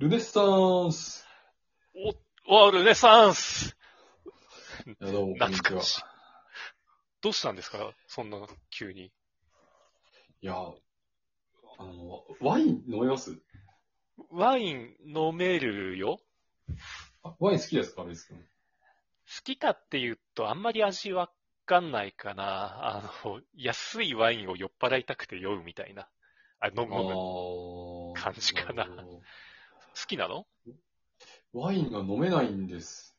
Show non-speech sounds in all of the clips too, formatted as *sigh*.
ルネッサンスお、お、ルネサンスいや、どうも、こんにちは。しい。どうしたんですか？そんな、急に。いや、あの、ワイン飲めます？ワイン飲めるよあワイン好きですかあれですか好きかっていうと、あんまり味わかんないかな。あの、安いワインを酔っ払いたくて酔うみたいな。あ、飲む。感じかなるほどきなの？ワインが飲めないんです。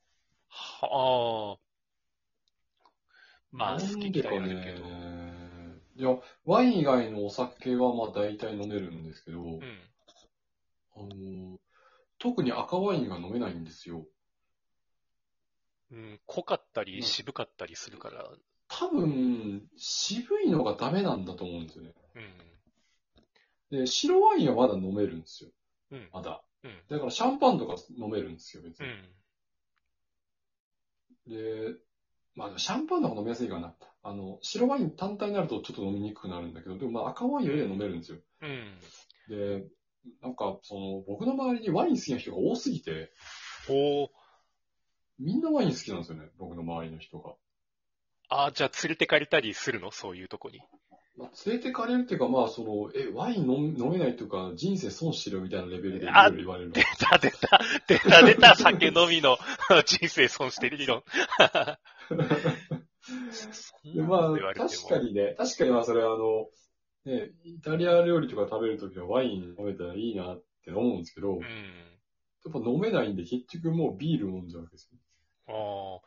はあ。まあ、な好きあるけど。ね。いや、ワイン以外のお酒はまあ大体飲めるんですけど、うん。あの、特に赤ワインが飲めないんですよ。うん、濃かったうんり渋かったりするから。多分、渋いのがダメなんだと思うんですよね。うん。で、白ワインはまだ飲めるんですよ。うん。まだ。うん。だからシャンパンとか飲めるんですよ、別に。うん。で、まあシャンパンの方が飲みやすいかな。あの、白ワイン単体になるとちょっと飲みにくくなるんだけど、でもまあ赤ワインよりは飲めるんですよ。うん。で、なんか、その、僕の周りにワイン好きな人が多すぎて、おー。みんなワイン好きなんですよね、僕の周りの人が。あ、じゃあ連れて借りたりするの？そういうとこに。まあ、連れてかれるっていうか、まあ、その、え、ワイン飲飲めないというか、人生損してるみたいなレベルでいあろいろ言われる。出た出た出た出た酒飲みの *laughs* 人生損してる理論。*laughs* で、なまあ確かにね、確かにまあ、それはあの、ね、イタリア料理とか食べるときはワイン飲めたらいいなって思うんですけど、うん。やっぱ飲めないんで、結局もうビール飲んじゃうわけですよ。あ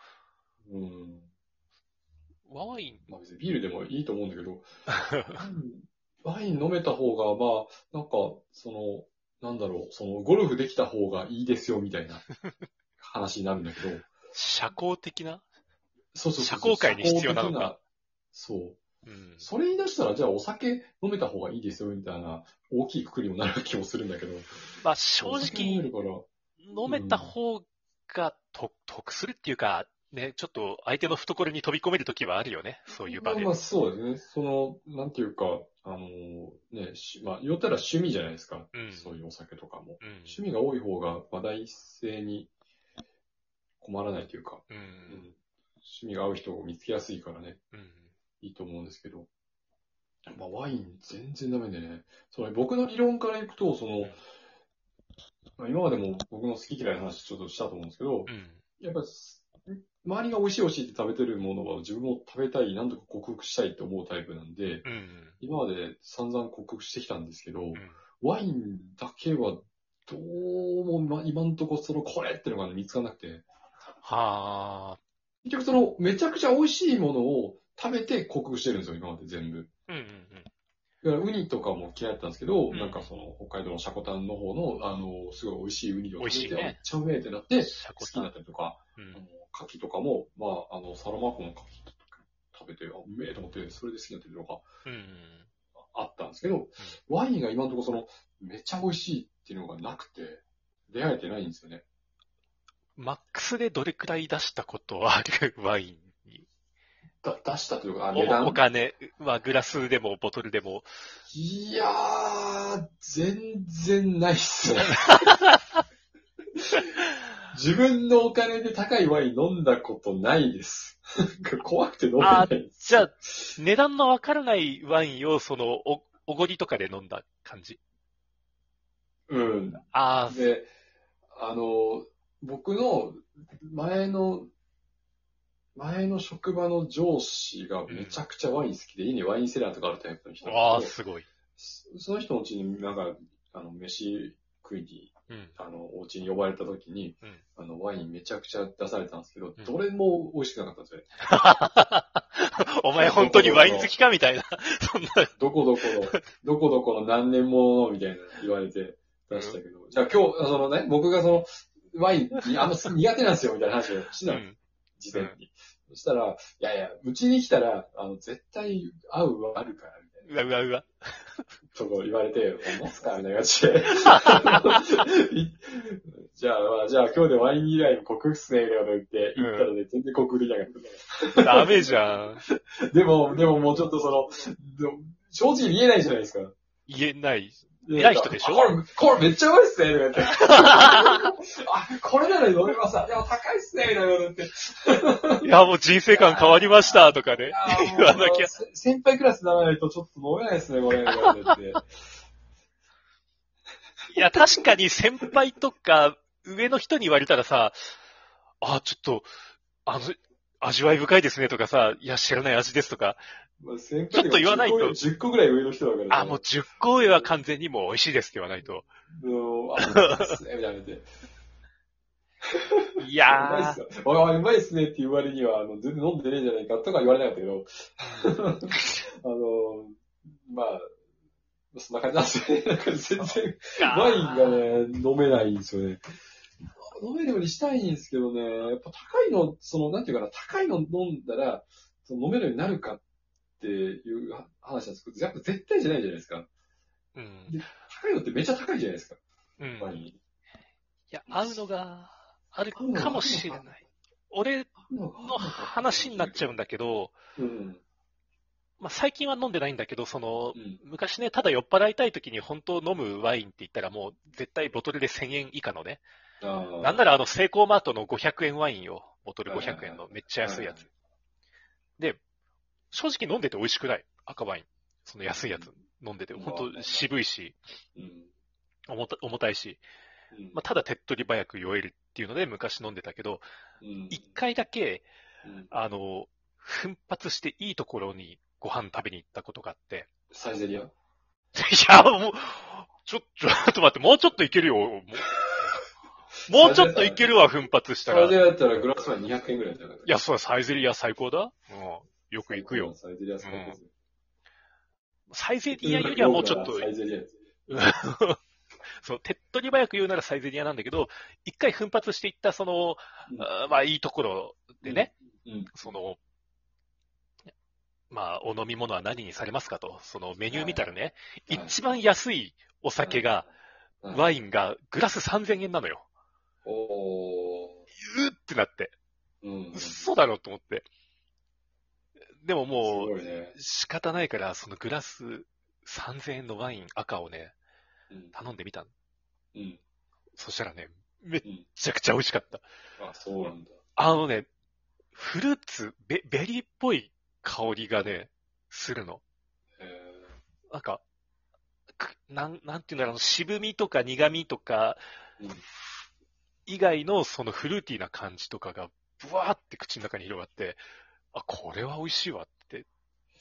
うん。あ、ワイン、まあ別にビールでもいいと思うんだけど、*laughs* ワイン飲めた方が、まあ、なんか、その、なんだろう、その、ゴルフできた方がいいですよ、みたいな話になるんだけど、社交的な？そうそうそう。社交界に必要なのかそう。うん。それ言い出したら、じゃあお酒飲めた方がいいですよ、みたいな、大きいくくりにもなる気もするんだけど。まあ正直、飲めた方が得得するっていうか、ね、ちょっと相手の懐に飛び込めるときはあるよね。そういう場で。まあまあそうですね。その、なんていうか、あのね、しまあ、言ったら趣味じゃないですか。うんそういうお酒とかも。うん。趣味が多い方が話題性に困らないというか、う。うんん趣味が合う人を見つけやすいからね、うん。いいと思うんですけど。まあ、ワイン全然ダメでね。その僕の理論からいくと、その、まあ、今までも僕の好き嫌いの話ちょっとしたと思うんですけど、うん。やっぱ、周りが美味しい美味しいって食べてるものは自分も食べたい、なんとか克服したいって思うタイプなんで、うん。今まで散々克服してきたんですけど、うん。ワインだけはどうもま今んとこそのこれってのが見つからなくて、はあ。結局そのめちゃくちゃ美味しいものを食べて克服してるんですよ、今まで全部。うんうんだからウニとかも嫌いだったんですけど、うんなんかその北海道のシャコタンの方の、あの、すごい美味しいウニを美味しいねめっちゃうめえってなって、うん。好きになったりとか、うんあの、牡蠣とかも、まあ、あの、サロマ湖の牡蠣食べて、あ、うめえと思って、それで好きになったりとかうん。あったんですけど、ワインが今のところその、めっちゃ美味しいっていうのがなくて、出会えてないんですよね。マックスでどれくらい出したことはある？ワインに。だ出したというか、あ値段？おお金はグラスでもボトルでも。いやー、全然ないっすね。*laughs* 自分のお金で高いワイン飲んだことないです。*laughs* 怖くて飲めないです。じゃあ、値段のわからないワインを、その、お、おごりとかで飲んだ感じ？うん。ああ、で、あの、僕の前の、前の職場の上司がめちゃくちゃワイン好きで、家にワインセラーとかあるタイプの人ああ、すすごい。その人のうちになんか、あの、飯食いに、うん。あの、お家に呼ばれた時に、うんあの、ワインめちゃくちゃ出されたんですけど、うんどれも美味しくなかったんですよね。*laughs* お前本当にワイン好きかみたいな。*laughs* そんな。どこどこの、どこどこの何年ものみたいな言われて出したけど、じゃあ今日、そのね、僕がその、ワインにあんま苦手なんですよみたいな話をしてたの、うん。事前に。そしたら、いやいや、うちに来たら、あの、絶対合うはあるから。うわうわうわ。とこ言われて、思すかみたいな感じで。い *laughs* じゃあ、まあ、じゃあ今日でワイン嫌いの克服っすね、みたいなこと言って、うん言ったらね、全然克服できなかったね。ダメじゃん。でも、でももうちょっとその、正直言えないじゃないですか。言えない。偉い人でしょ？これ、これめっちゃうまいっすね、とか言って。*laughs* あ、これなら飲めますわ。でも高いっすね、みたいなこと言って。いや、もう人生観変わりました、とかね。言わなきゃせ先輩クラスにならないとちょっと飲めないですね、これ、と言って。いや、確かに先輩とか上の人に言われたらさ、あ、ちょっと、あの、味わい深いですねとかさ、いや、知らない味ですとか、まあ、先ちょっと言わないと10個10個ぐらい上の人だから、あ、もう10個上は完全にもう美味しいですって言わないと。う、あ、*laughs* *laughs* うまいっすね、みたいなこと言って。いうまいっやすうまいっすねって言われには、あの、全然飲んでねえじゃないかとか言われなかったけど、ー、*laughs* あの、まあ、そんな感じなんですよね。なんか全然、ワインがね、飲めないんですよね。飲めるようにしたいんですけどね、やっぱ高いの、その、なんていうかな、高いの飲んだら、その飲めるようになるかっていう話なんですけど、やっぱ絶対じゃないじゃないですか。うん。高いのってめっちゃ高いじゃないですか、うん。いや、合うのがあるかもしれない。俺の話になっちゃうんだけど、うん。まあ、最近は飲んでないんだけど、そのう、ん。昔ね、ただ酔っ払いたい時に本当飲むワインって言ったらもう絶対ボトルで1000円以下のね。なんならあの、セイコーマートの500円ワインを、ボトル500はいはいはい円のめっちゃ安いやつ。で、正直飲んでて美味しくない。赤ワイン。その安いやつ飲んでて、うん本当渋いし、うん。重た重たいし、うん。まあ、ただ手っ取り早く酔えるっていうので昔飲んでたけど、うん一回だけ、うんあの、奮発していいところにご飯食べに行ったことがあって、サイゼリアいや、もう、ちょ、ちょっと待って、もうちょっといけるよ。も *laughs* うもうちょっといけるわ、奮発したら。いサイゼリアだったらグラスワイン200円ぐらいだから。や、そうだ、サイゼリア最高だ。うん。よく行くよ。サイゼリア最高ですよ。サイゼリアよりはもうちょっと、サイゼリアです。そう、手っ取り早く言うならサイゼリアなんだけど、一回奮発していった、その、あーまあ、いいところでね、うん。その、まあ、お飲み物は何にされますかと、そのメニュー見たらね、はい一番安いお酒が、はいワインがグラス3000円なのよ。おー。うーってなって、うん。嘘だろと思って。でもすも。う、仕方ないから、そのグラス3000円のワイン赤をね、うん。頼んでみたの。うん。そしたらね、めっうん。ちゃくちゃ美味しかった。あ、そうなんだ。あのね、フルーツ、ベベリーっぽい香りがね、するの。へなんか、くなん、なんていうんだろう、あの渋みとか苦みとかうん、以外のそのフルーティーな感じとかが、ブワーって口の中に広がって、あ、これは美味しいわって。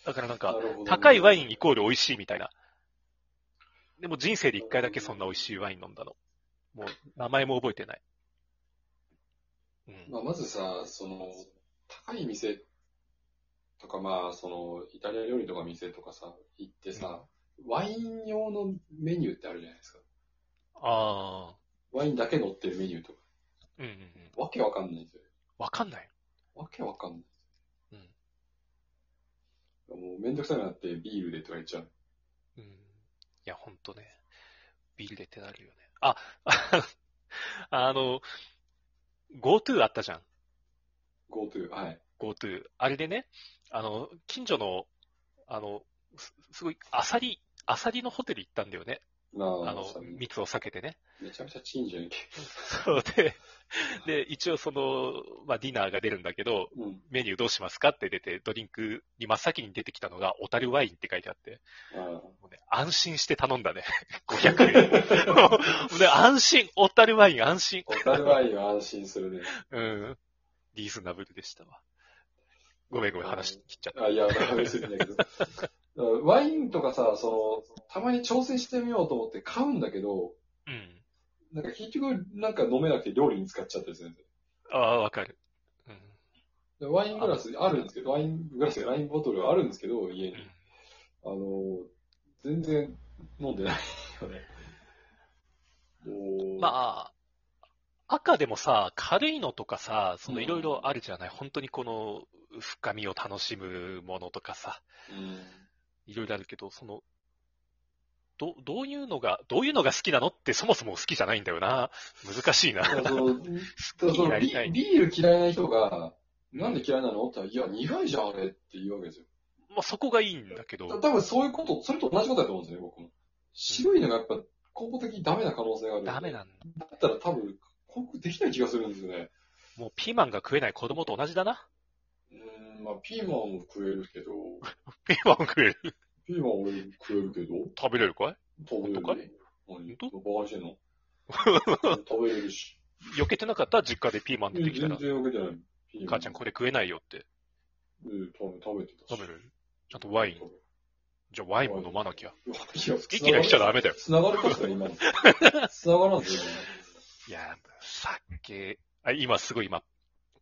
だからなんか、ね高いワインイコール美味しいみたいな。でも人生で一回だけそんな美味しいワイン飲んだの。もう、名前も覚えてない。うん。まあ、まずさ、その、高い店とか、まあ、その、イタリア料理とか店とかさ、行ってさ、ワイン用のメニューってあるじゃないですか。ああ。ワインだけ乗ってるメニューとか。うんうんうん。わけわかんないんですよ。わかんない。わけわかんない。うん。もうめんどくさくなってビールでとか言っちゃう。うん。いや、ほんとね。ビールでってなるよね。あ、あの、GoTo あったじゃん。GoTo。はい。GoTo。あれでね、あの、近所の、あの、すすごい、アサリ、アサリのホテル行ったんだよね。あの、密を避けてね。めちゃめちゃチンじゃんけ。そうで、で、一応その、まあ、ディナーが出るんだけど、うん。メニューどうしますかって出て、ドリンクに真っ先に出てきたのが、小樽ワインって書いてあって、うね、安心して頼んだね。*laughs* 500円。もうね、安心。小樽ワイン安心。ホタルワインは安心するね。うん。リーズナブルでしたわ。ごめんごめん、話切っちゃった。あ、いや、別にいいんだけど。*laughs* ワインとかさ、その、たまに挑戦してみようと思って買うんだけど、うん。なんか結局なんか飲めなくて料理に使っちゃったりするんですよ。ああ、わかる。うん。でワイングラスあるんですけど、ワイングラスやワインボトルあるんですけど、家に。あの、全然飲んでないよね。まあ、赤でもさ、軽いのとかさ、そのうんいろいろあるじゃない、本当にこの深みを楽しむものとかさ、うんいろいろあるけど、その、ど、どういうのが、どういうのが好きなのってそもそも好きじゃないんだよな。難しいな。その好 *laughs* そきになのビ。ビール嫌いな人が、なんで嫌いなのって言ったら、いや、苦いじゃん、あれって言うわけですよ。まあそこがいいんだけど、多分そういうこと、それと同じことだと思うんですよね、僕も。白いのがやっぱ根本的にダメな可能性がある。ダメなんだったら多分、克服できない気がするんですよね。もうピーマンが食えない子供と同じだな。うーん、まあピーマン食えるけど、*laughs* ピーマン食えるピーマン俺食えるけど、食べれるかい？食べれるかい何？本バカにしてんの食べれるし。避けてなかった？ら実家でピーマン出てきたら全、然わけじゃない。母ちゃんこれ食えないよって。うん、食べ食べてたし。食べる？ちゃんとワイン。じゃあワインも飲まなきゃ。好き嫌いしちゃダメだよ。繋がるかしら、今の。*laughs* 繋がらんぞ、いや、酒、あ、今すごい今、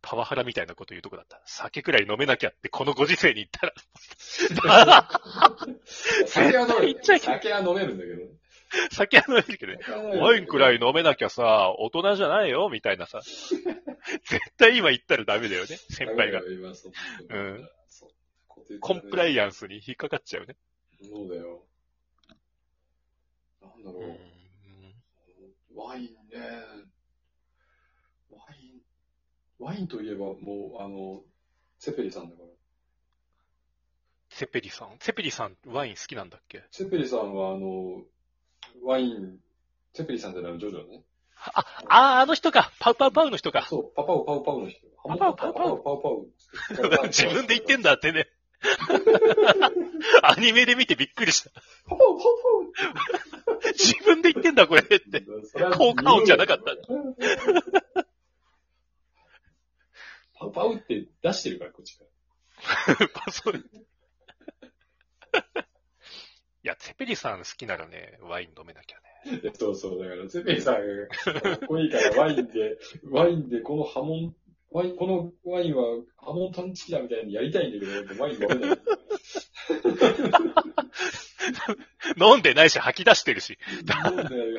パワハラみたいなこと言うとこだった。酒くらい飲めなきゃってこのご時世に言ったら、今。*laughs* 酒は飲める。酒は飲めるんだけど。酒は飲めるけどね、ワインくらい飲めなきゃさ、大人じゃないよ、みたいなさ。絶対今言ったらダメだよね、先輩が。ううんコンプライアンスに引っかかっちゃうね。そうだよ。なんだろうんう。ワインね。ワイン、といえばもう、あの、セペリさんだから。セペリさん？セペリさん、ワイン好きなんだっけ？セペリさんは、あの、ワイン、セペリさんじゃないの、ジョジョね。あ、あ、あの人か。パウパウパウの人か。そう、パパウパウパウの人。パパウパウパウパウパウパウ。自分で言ってんだってね。*laughs* アニメで見てびっくりした。パパウパウパウ自分で言ってんだ、これって。効果音じゃなかった。*laughs* パウパウって出してるから、こっちから。*laughs* パソいや、セペリさん好きならね、ワイン飲めなきゃね。そうそう、だから、セペリさんがかっこいいから、ワインで、ワインでこの波紋、ワイン、このワインは波紋探知機だみたいにやりたいんだけど、ワイン飲めない。*laughs* 飲んでないし吐き出してるし。飲んで